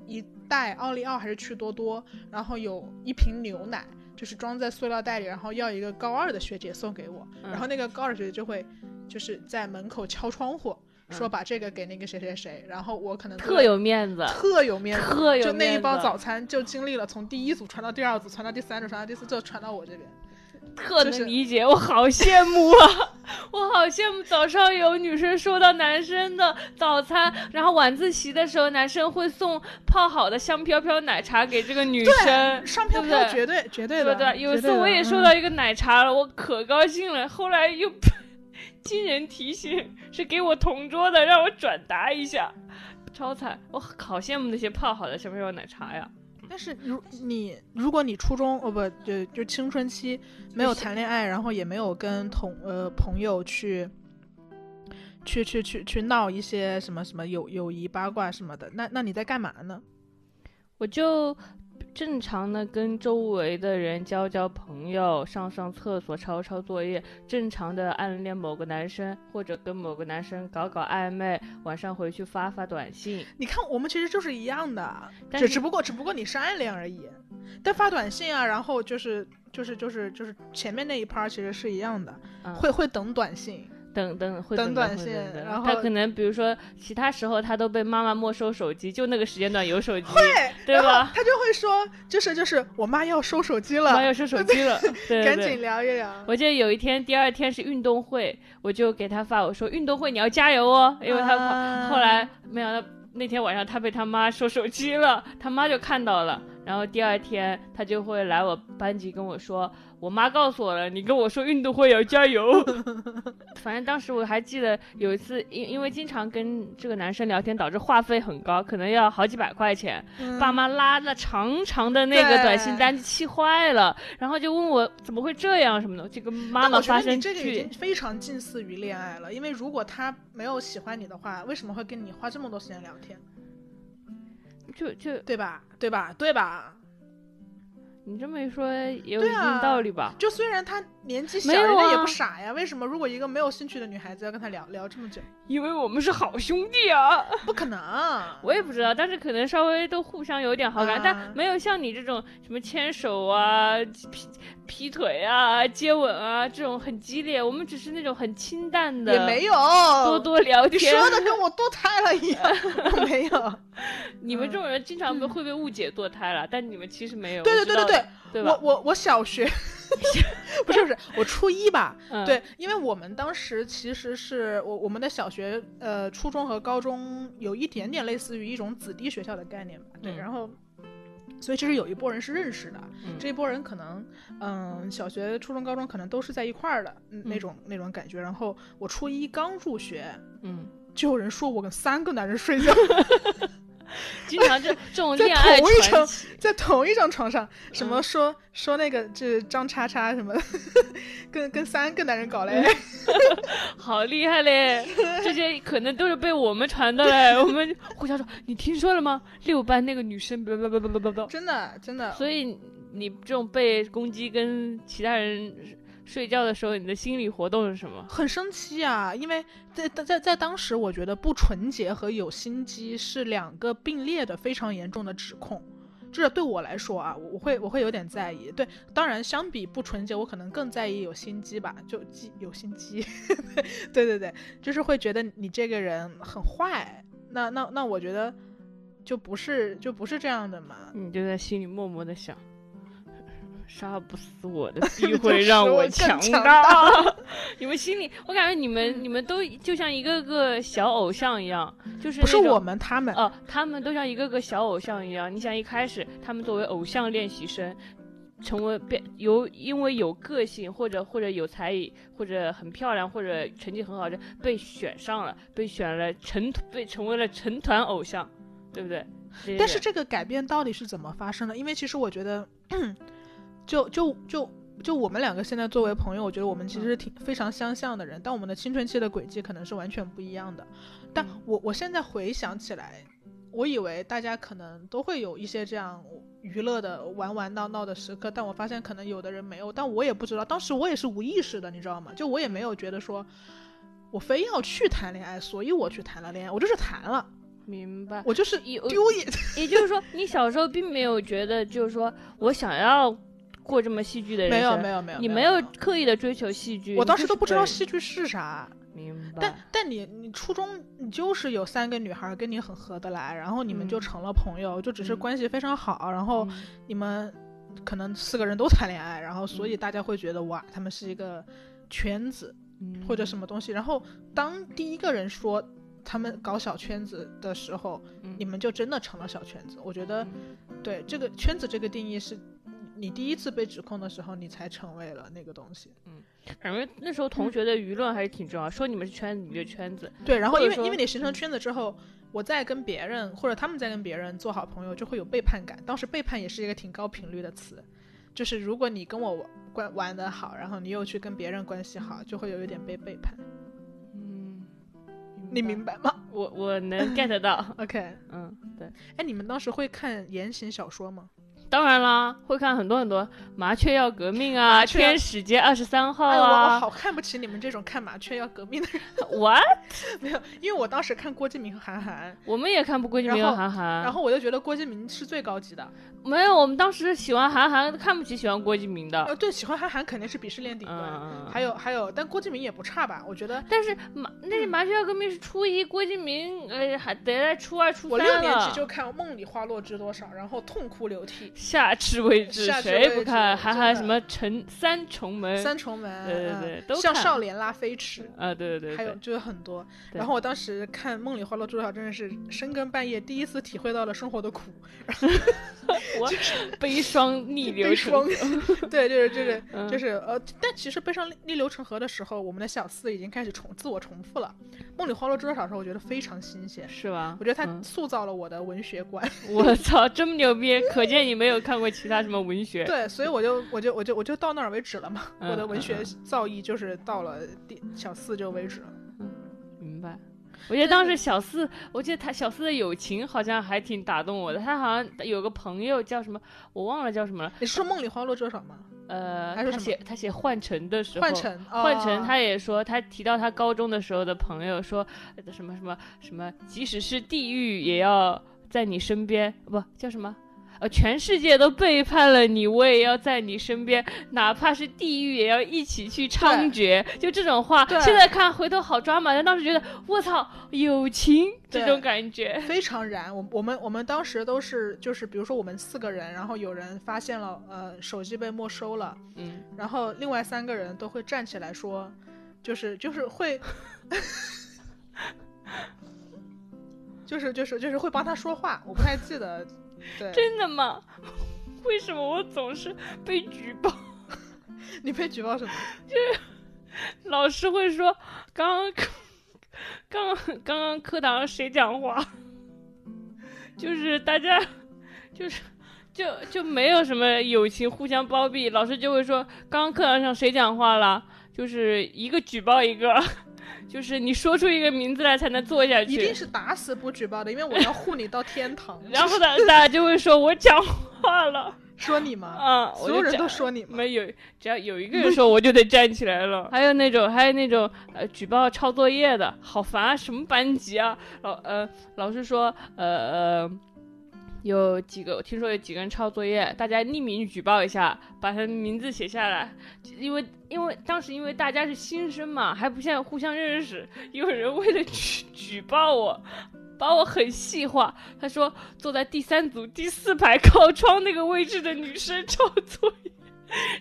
一袋奥利奥还是趣多多，然后有一瓶牛奶，就是装在塑料袋里，然后要一个高二的学姐送给我，嗯然后那个高二学姐就会就是在门口敲窗户，说嗯把这个给那个谁谁谁，然后我可能特有面子，特有面子，特有就那一包早餐就经历了从第一组传到第二组，传到第三组，传到第四，就传到我这边。特能理解，我好羡慕啊！我好羡慕早上有女生收到男生的早餐，然后晚自习的时候男生会送泡好的香飘飘奶茶给这个女生，上飘飘绝对绝对的，对对？有一次我也收嗯到一个奶茶了，我可高兴了，后来又惊人提醒是给我同桌的，让我转达一下，超惨！我好羡慕那些泡好的香飘飘奶茶呀。但是如你如果你初中哦不就就青春期没有谈恋爱，然后也没有跟同呃朋友去去去去去闹一些什么什么友友谊八卦什么的，那那你在干嘛呢？我就正常的跟周围的人交交朋友，上上厕所，抄抄作业，正常的暗恋某个男生，或者跟某个男生搞搞暧昧，晚上回去发发短信。你看我们其实就是一样的，但只只不过只不过你是暗恋而已，但发短信啊，然后就是就是就是就是前面那一趴其实是一样的，嗯会会等短信。等等会等短信然后他可能比如说其他时候他都被妈妈没收手机，就那个时间段有手机，对，对吧？他就会说，就是就是我妈要收手机了，妈要收手机了，[LAUGHS] 对赶紧。聊一聊。我记得有一天，第二天是运动会，我就给他发我说运动会你要加油哦，因为他后来没想到那天晚上他被他妈收手机了，他妈就看到了，然后第二天他就会来我班级跟我说，我妈告诉我了，你跟我说运动会要加油。[LAUGHS] 反正当时我还记得有一次，因因为经常跟这个男生聊天，导致话费很高，可能要好几百块钱，嗯爸妈拉了长长的那个短信单，气坏了，然后就问我怎么会这样什么的，就跟妈妈发生这个已经。非常近似于恋爱了，因为如果他没有喜欢你的话，为什么会跟你花这么多时间聊天？就就对吧？对吧？对吧？你这么一说，也有一定道理吧？就虽然他年纪小，人家也啊不傻呀，为什么如果一个没有兴趣的女孩子要跟他聊聊这么久？因为我们是好兄弟啊。不可能。[LAUGHS] 我也不知道，但是可能稍微都互相有点好感，啊但没有像你这种什么牵手啊、劈劈腿啊、接吻啊这种很激烈。我们只是那种很清淡的，也没有多多聊天你天。说的跟我堕胎了一样，[LAUGHS] 我没有。你们这种人经常被会被误解堕胎了，但你们其实没有。对对对对对，对吧？我我我小学 [LAUGHS] 不是不是，我初一吧，嗯对，因为我们当时其实是我我们的小学呃初中和高中有一点点类似于一种子弟学校的概念吧，对，嗯然后。所以其实有一波人是认识的，嗯这一波人可能，嗯，小学、初中、高中可能都是在一块儿的、嗯、那嗯种那种感觉。然后我初一刚入学，嗯，就有人说我跟三个男人睡觉，[LAUGHS] [LAUGHS] 经常这 [LAUGHS] 这种恋爱同一张传奇，在同一张床上，什么嗯说、说那个这张叉叉什么，跟跟三个男人搞嘞，[LAUGHS] 好厉害嘞！这些可能都是被我们传的嘞。我们互相说，你听说了吗？六班那个女生。真的真的。所以你这种被攻击跟其他人睡觉的时候，你的心理活动是什么？很生气啊，因为在在在在当时，我觉得不纯洁和有心机是两个并列的非常严重的指控。这对我来说啊，我我会我会有点在意。对，当然相比不纯洁，我可能更在意有心机吧，就机有心机。[LAUGHS] 对对对，就是会觉得你这个人很坏。那那那，我觉得就不是就不是这样的嘛。你就在心里默默的想。杀不死我的 [LAUGHS] 必会让我强大。[LAUGHS] [LAUGHS] 你们心里，我感觉你们你们都就像一个个小偶像一样，就是不是我们，他们。哦，他们都像一个个小偶像一样。你想一开始他们作为偶像练习生，成为变有因为有个性或者或者有才艺或者很漂亮或者成绩很好就被选上了，被选了成被成为了成团偶像，对不对？但是这个改变到底是怎么发生的？因为其实我觉得，就就就就我们两个现在作为朋友，我觉得我们其实挺非常相像的人，但我们的青春期的轨迹可能是完全不一样的。但嗯我我现在回想起来，我以为大家可能都会有一些这样娱乐的玩玩闹闹的时刻，但我发现可能有的人没有，但我也不知道，当时我也是无意识的，你知道吗？就我也没有觉得说。我非要去谈恋爱，所以我去谈了恋爱，我就是谈了，明白。我就是有丢也也就是说，你小时候并没有觉得，就是说我想要过这么戏剧的人没有没有没有，你没有刻意的追求戏剧，我当时都不知道戏剧是啥，明白。但但你你初中你就是有三个女孩跟你很合得来，然后你们就嗯成了朋友，就只是嗯关系非常好，然后嗯你们可能四个人都谈恋爱，然后所以嗯大家会觉得哇，他们是一个圈子嗯或者什么东西。然后当第一个人说他们搞小圈子的时候，嗯你们就真的成了小圈子。我觉得嗯对这个圈子这个定义是。你第一次被指控的时候，你才成为了那个东西。嗯，反正那时候同学的舆论还是挺重要，说你们是圈子，你就圈子。对，然后因为因为你形成圈子之后，我再跟别人或者他们再跟别人做好朋友，就会有背叛感。当时背叛也是一个挺高频率的词，就是如果你跟我玩关玩的好，然后你又去跟别人关系好，就会有一点被背叛。嗯，你明白吗我我能 get 到。？[LAUGHS] OK，嗯，对，哎，你们当时会看言情小说吗？当然啦，会看很多很多《麻雀要革命》啊，《天使街二十三号啊。好看不起你们这种看麻雀要革命的人。[LAUGHS] What？[LAUGHS] 没有，因为我当时看郭敬明和韩寒，我们也看不郭敬明和韩寒。然后我就觉得郭敬明是最高级的。没有，我们当时喜欢韩寒，看不起喜欢郭敬明的。呃，对，喜欢韩寒肯定是鄙视链顶端。嗯，还有还有，但郭敬明也不差吧？我觉得但是麻那是麻雀要革命是初一，郭敬明呃还得在初二初我三了六年级就看《梦里花落知多少》，然后痛哭流涕。下至未至，谁不看？至真的韩寒什么陈三重门三重门，对对嗯对都像看少年拉飞驰。啊，对对对，还有就是很多，然后我当时看《梦里花落知多少》，真的是深更半夜第一次体会到了生活的苦，[LAUGHS] 我悲伤逆流成河。[LAUGHS] 对，就是就是 [LAUGHS] 嗯就是呃，但其实悲伤逆流成河的时候，我们的小四已经开始重自我重复了。《梦里花落知多少》的时候，我觉得非常新鲜，是吧？我觉得它嗯塑造了我的文学观。我操，这么牛逼！可见你没有看过其他什么文学。对，所以我就我就我就我就到那儿为止了嘛。嗯我的文学嗯造诣就是到了第小四就为止了。嗯明白。我记得当时小四，我记得他小四的友情好像还挺打动我的。他好像有个朋友叫什么，我忘了叫什么了。你是说《梦里花落知多少》吗？呃，他写他写幻城的时候，换乘，换乘，哦他也说，他提到他高中的时候的朋友说，呃什么什么什么，即使是地狱也要在你身边，不叫什么。呃，全世界都背叛了你，我也要在你身边，哪怕是地狱也要一起去猖獗。就这种话，现在看回头好抓嘛，但当时觉得我操，友情这种感觉。非常燃。我我们我们当时都是就是比如说我们四个人，然后有人发现了呃手机被没收了，嗯，然后另外三个人都会站起来说，就是就是会。[LAUGHS] 就是就是就是会帮他说话，我不太记得，对，真的吗？[LAUGHS] 为什么我总是被举报？[LAUGHS] 你被举报什么？就是老师会说，刚刚刚刚刚刚课堂上谁讲话？就是大家就是就就没有什么友情互相包庇，老师就会说，刚刚课堂上谁讲话了？就是一个举报一个，就是你说出一个名字来才能做下去。一定是打死不举报的，因为我要护你到天堂。[LAUGHS] 然后大大家就会说我讲话了，[LAUGHS] 说你吗？啊，所有人都说你吗？没有，只要有一个 [LAUGHS] 人说，我就得站起来了。还有那种，还有那种呃，举报抄作业的，好烦啊！什么班级啊？老呃，老师说呃呃，有几个，我听说有几个人抄作业，大家匿名举报一下，把他的名字写下来。因为因为当时因为大家是新生嘛，还不像互相认识，有人为了举举报我。[LAUGHS] 把我很细化，他说坐在第三组第四排靠窗那个位置的女生抄作业，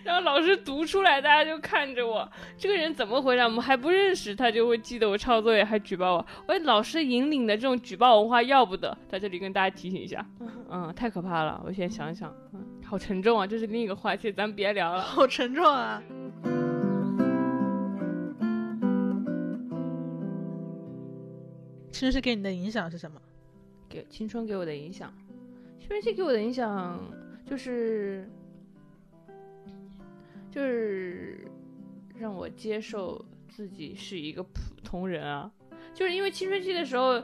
然后老师读出来，大家就看着我，这个人怎么回事？我们还不认识，他就会记得我抄作业还举报我。我老师引领的这种举报文化要不得，在这里跟大家提醒一下，嗯，太可怕了。我先想想，嗯，好沉重啊，这是另一个话题，咱别聊了。好沉重啊！青春期给你的影响是什么？给青春给我的影响，青春期给我的影响就是就是让我接受自己是一个普通人啊，就是因为青春期的时候。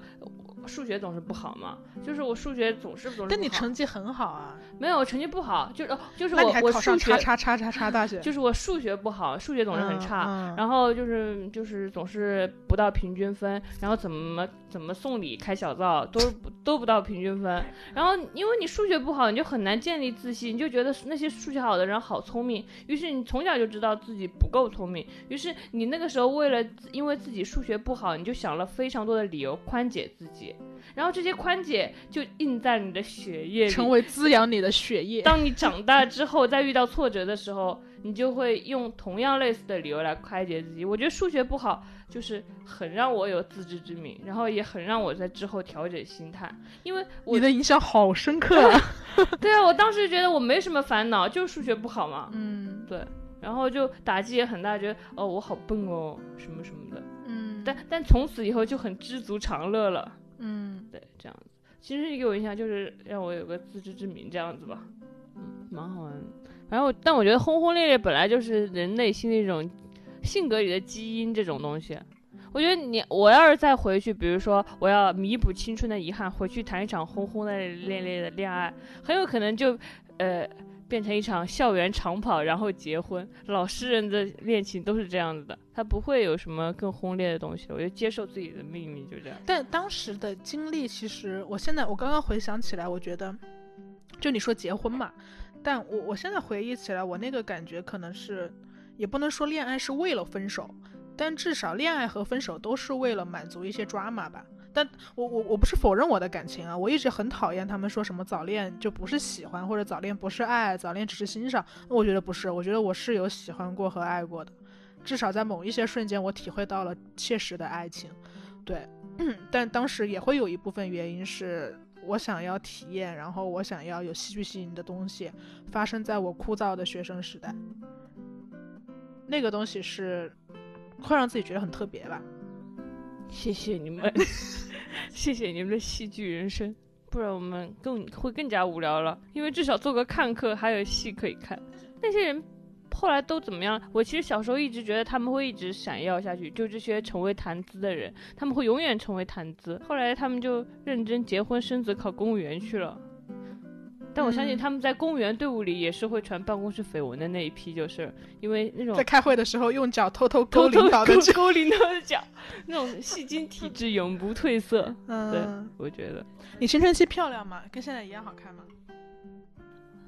我数学总是不好嘛，就是我数学总是总是不好。但你成绩很好啊，没有成绩不好，就是哦就是我我上数学叉叉叉叉叉大学，就是我数学不好，数学总是很差，嗯嗯然后就是就是总是不到平均分，然后怎么怎么送礼开小灶都都不到平均分，然后因为你数学不好，你就很难建立自信，你就觉得那些数学好的人好聪明，于是你从小就知道自己不够聪明，于是你那个时候为了因为自己数学不好，你就想了非常多的理由宽解自己，然后这些宽解就印在你的血液里，成为滋养你的血液。当你长大之后，再遇到挫折的时候，你就会用同样类似的理由来宽解自己。我觉得数学不好，就是很让我有自知之明，然后也很让我在之后调整心态。因为我你的影响好深刻啊！[LAUGHS] 对啊，我当时觉得我没什么烦恼，就是数学不好嘛，嗯对，然后就打击也很大，觉得哦我好笨哦，什么什么的。嗯，但但从此以后就很知足常乐了。嗯，对，这样子。其实给我印象就是让我有个自知之明，这样子吧，嗯，蛮好玩的。反正我，但我觉得轰轰烈烈本来就是人内心的一种性格里的基因这种东西。我觉得你，我要是再回去，比如说我要弥补青春的遗憾，回去谈一场轰轰烈烈烈的恋爱，很有可能就，呃，变成一场校园长跑，然后结婚。老实人的恋情都是这样子的，他不会有什么更轰烈的东西。我就接受自己的命运，就这样。但当时的经历，其实我现在我刚刚回想起来，我觉得，就你说结婚嘛，但我我现在回忆起来，我那个感觉可能是，也不能说恋爱是为了分手。但至少恋爱和分手都是为了满足一些抓马吧。但我我我不是否认我的感情啊，我一直很讨厌他们说什么早恋就不是喜欢，或者早恋不是爱，早恋只是欣赏。我觉得不是，我觉得我是有喜欢过和爱过的，至少在某一些瞬间我体会到了切实的爱情。对，但当时也会有一部分原因是我想要体验，然后我想要有戏剧性的东西发生在我枯燥的学生时代。那个东西是。会让自己觉得很特别吧？谢谢你们，[LAUGHS] 谢谢你们的戏剧人生，不然我们更会更加无聊了。因为至少做个看客，还有戏可以看。那些人后来都怎么样？我其实小时候一直觉得他们会一直闪耀下去，就这些成为谈资的人，他们会永远成为谈资。后来他们就认真结婚生子，考公务员去了。但我相信他们在公务员队伍里也是会传办公室绯闻的那一批，就是因为那种在开会的时候用脚偷偷勾领导的勾领导的脚，那种戏精体质永不褪色。[LAUGHS] 嗯，对，我觉得你青春期漂亮吗？跟现在一样好看吗？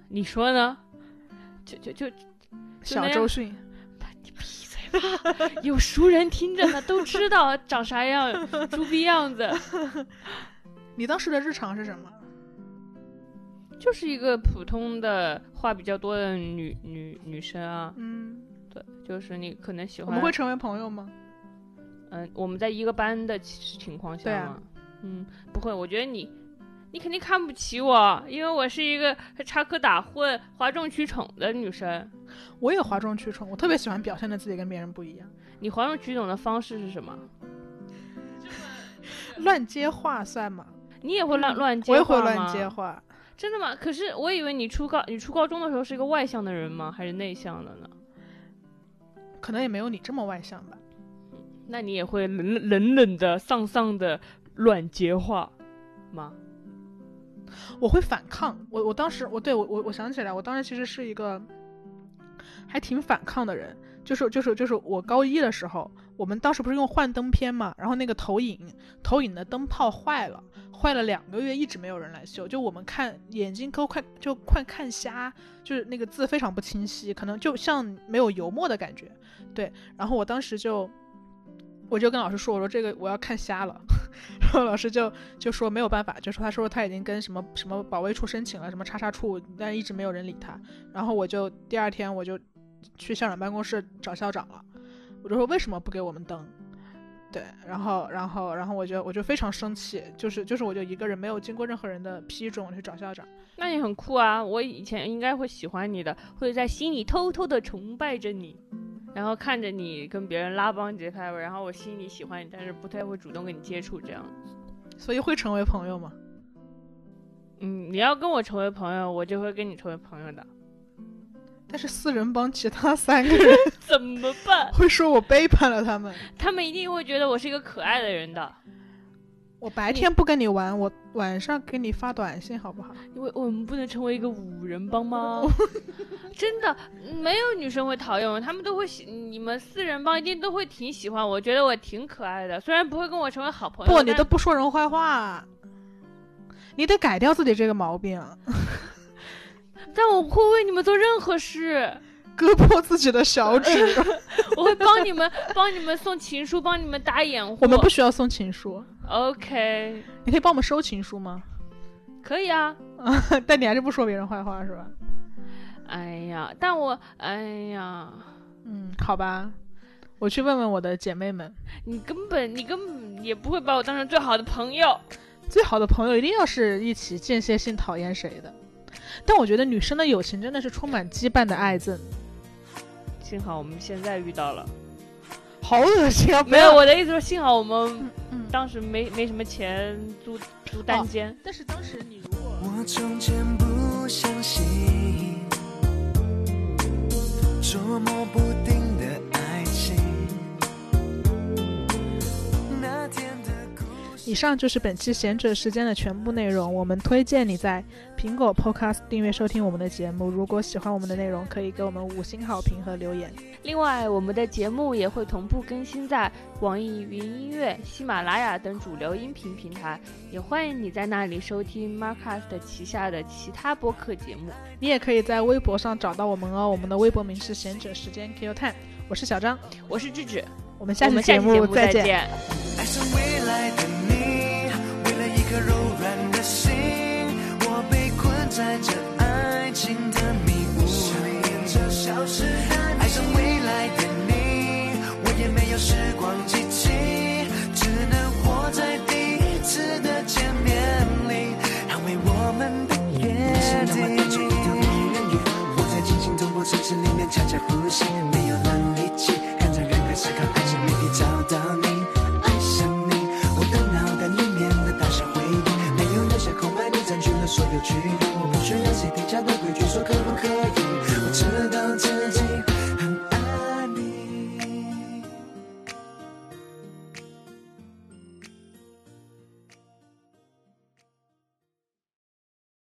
你说呢？就就就小周迅，你闭嘴吧！有熟人听着呢，都知道长啥样，[LAUGHS] 猪逼样子。[LAUGHS] 你当时的日常是什么？就是一个普通的话比较多的女女女生啊，嗯，对，就是你可能喜欢。我们会成为朋友吗？嗯，我们在一个班的情况下吗？嗯，不会。我觉得你，你肯定看不起我，因为我是一个插科打诨、哗众取宠的女生。我也哗众取宠，我特别喜欢表现的自己跟别人不一样。你哗众取宠的方式是什么？乱接话算吗？你也会乱乱接话吗？我也会乱接话。真的吗？可是我以为你初高你初高中的时候是一个外向的人吗？还是内向的呢？可能也没有你这么外向吧。那你也会冷冷冷的、丧丧的软结话吗？我会反抗。我我当时我对我我我想起来，我当时其实是一个还挺反抗的人。就是就是就是我高一的时候，我们当时不是用幻灯片嘛，然后那个投影投影的灯泡坏了，坏了两个月，一直没有人来修，就我们看眼睛都快就快看瞎，就是那个字非常不清晰，可能就像没有油墨的感觉，对，然后我当时就我就跟老师说，我说这个我要看瞎了，[LAUGHS] 然后老师就就说没有办法，就说他说他已经跟什么什么保卫处申请了，什么叉叉处，但是一直没有人理他，然后我就第二天我就。去校长办公室找校长了，我就说为什么不给我们登？对，然后，然后，然后我就我就非常生气，就是就是我就一个人没有经过任何人的批准去找校长。那你很酷啊！我以前应该会喜欢你的，会在心里偷偷的崇拜着你，然后看着你跟别人拉帮结派，然后我心里喜欢你，但是不太会主动跟你接触这样。所以会成为朋友吗？嗯，你要跟我成为朋友，我就会跟你成为朋友的。但是四人帮其他三个人 [LAUGHS] 怎么办？会说我背叛了他们。他们一定会觉得我是一个可爱的人的。我白天不跟你玩，我晚上给你发短信，好不好？因为我们不能成为一个五人帮吗？[LAUGHS] 真的，没有女生会讨厌我，他们都会喜。你们四人帮一定都会挺喜欢我，觉得我挺可爱的。虽然不会跟我成为好朋友。不，你都不说人坏话，你得改掉自己这个毛病。但我会为你们做任何事，[LAUGHS] 割破自己的小指。[LAUGHS] 我会帮你们，帮你们送情书，帮你们打掩护。我们不需要送情书。OK，你可以帮我们收情书吗？可以啊。[LAUGHS] 但你还是不说别人坏话是吧？哎呀，但我，哎呀，嗯，好吧，我去问问我的姐妹们。你根本，你根本也不会把我当成最好的朋友。最好的朋友一定要是一起间歇性讨厌谁的。但我觉得女生的友情真的是充满羁绊的爱憎。幸好我们现在遇到了，好恶心啊！没有，我的意思说，幸好我们当时没没什么钱租租单间。但是当时你如果……我从前不相信捉摸不定以上就是本期贤者时间的全部内容。我们推荐你在苹果 Podcast 订阅收听我们的节目。如果喜欢我们的内容，可以给我们五星好评和留言。另外，我们的节目也会同步更新在网易云音乐、喜马拉雅等主流音频平台，也欢迎你在那里收听 Marcast 旗下的其他播客节目。你也可以在微博上找到我们哦，我们的微博名是贤者时间 Q Time。我是小张，我是智智，我们下期节目目再见。爱上未来的你，为了一颗柔软的心，我被困在这爱情的迷雾里。爱上未来的你，我也没有时光机器，只能活在第一次的见面里，捍卫我们的约定。我在清醒通过城市里面恰恰呼吸，没有了看爱情